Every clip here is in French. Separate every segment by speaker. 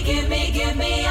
Speaker 1: tous les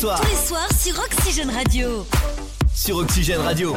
Speaker 2: soirs. Tous
Speaker 3: les soirs sur Oxygène Radio.
Speaker 2: Sur Oxygène Radio.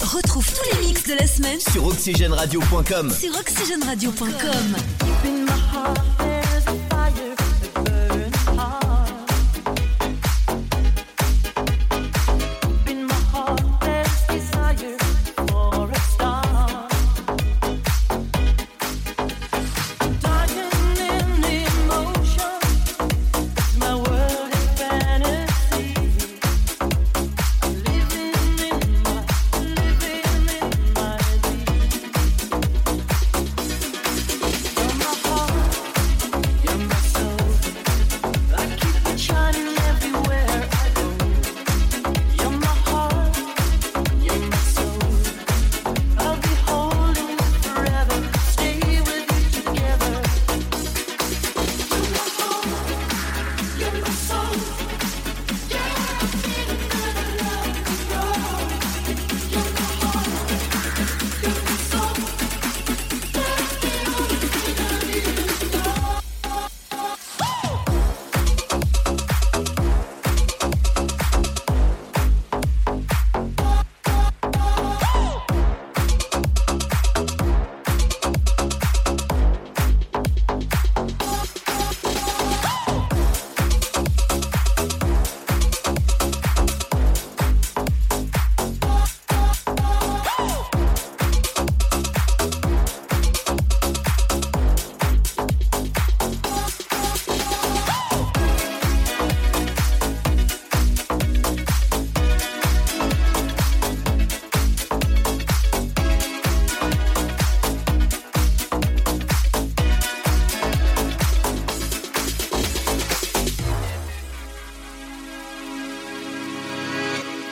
Speaker 3: Retrouve tous les mix de la semaine
Speaker 2: sur oxygèneradio.com.
Speaker 3: Sur oxygèneradio.com.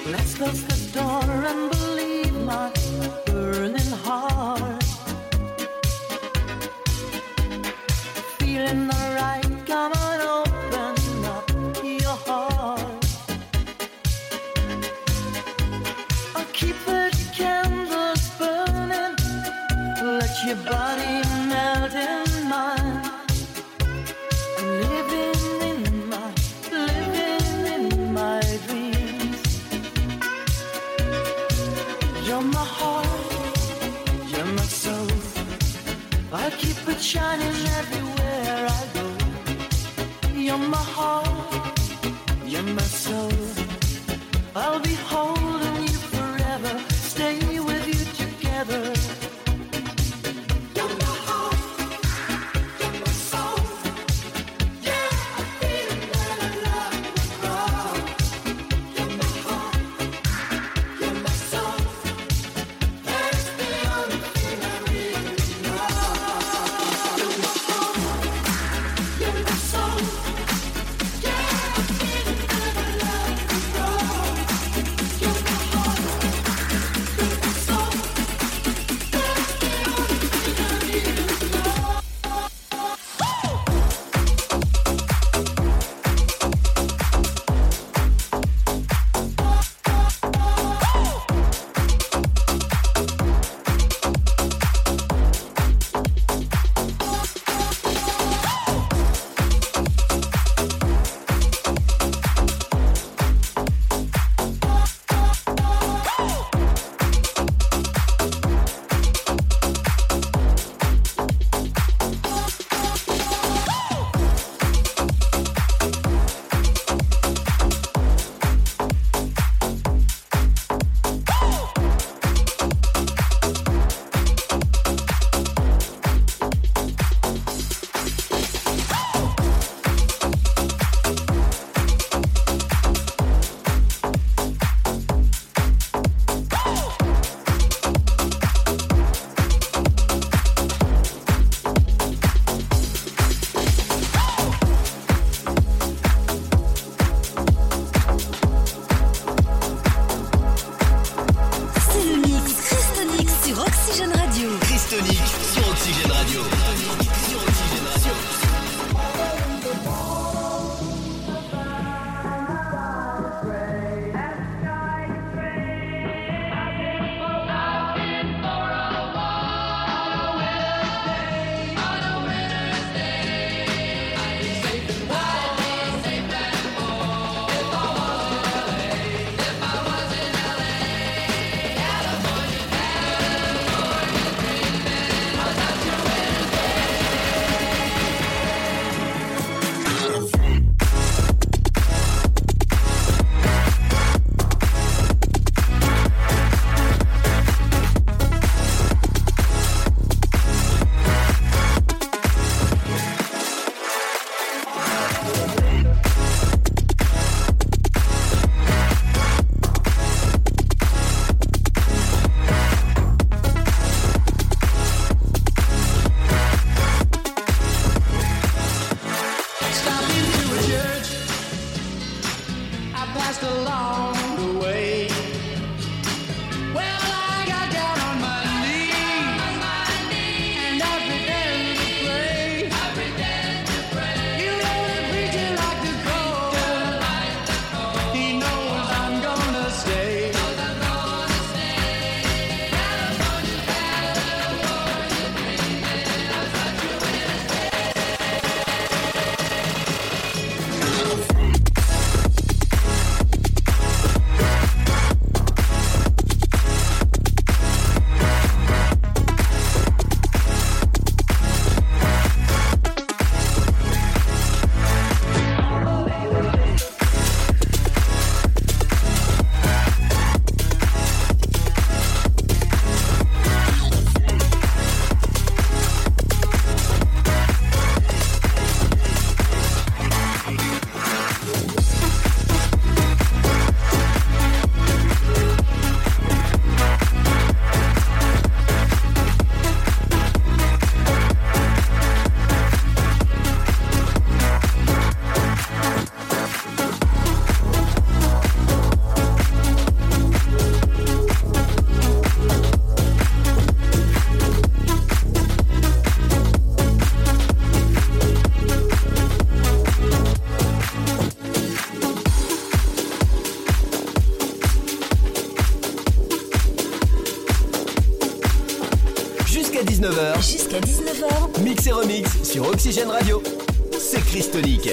Speaker 1: Let's close the door and believe my burning heart. everywhere I go. You're my heart, you're my soul.
Speaker 2: 19h.
Speaker 3: Jusqu'à 19h.
Speaker 2: Mix et remix sur Oxygène Radio. C'est Chris Tonic.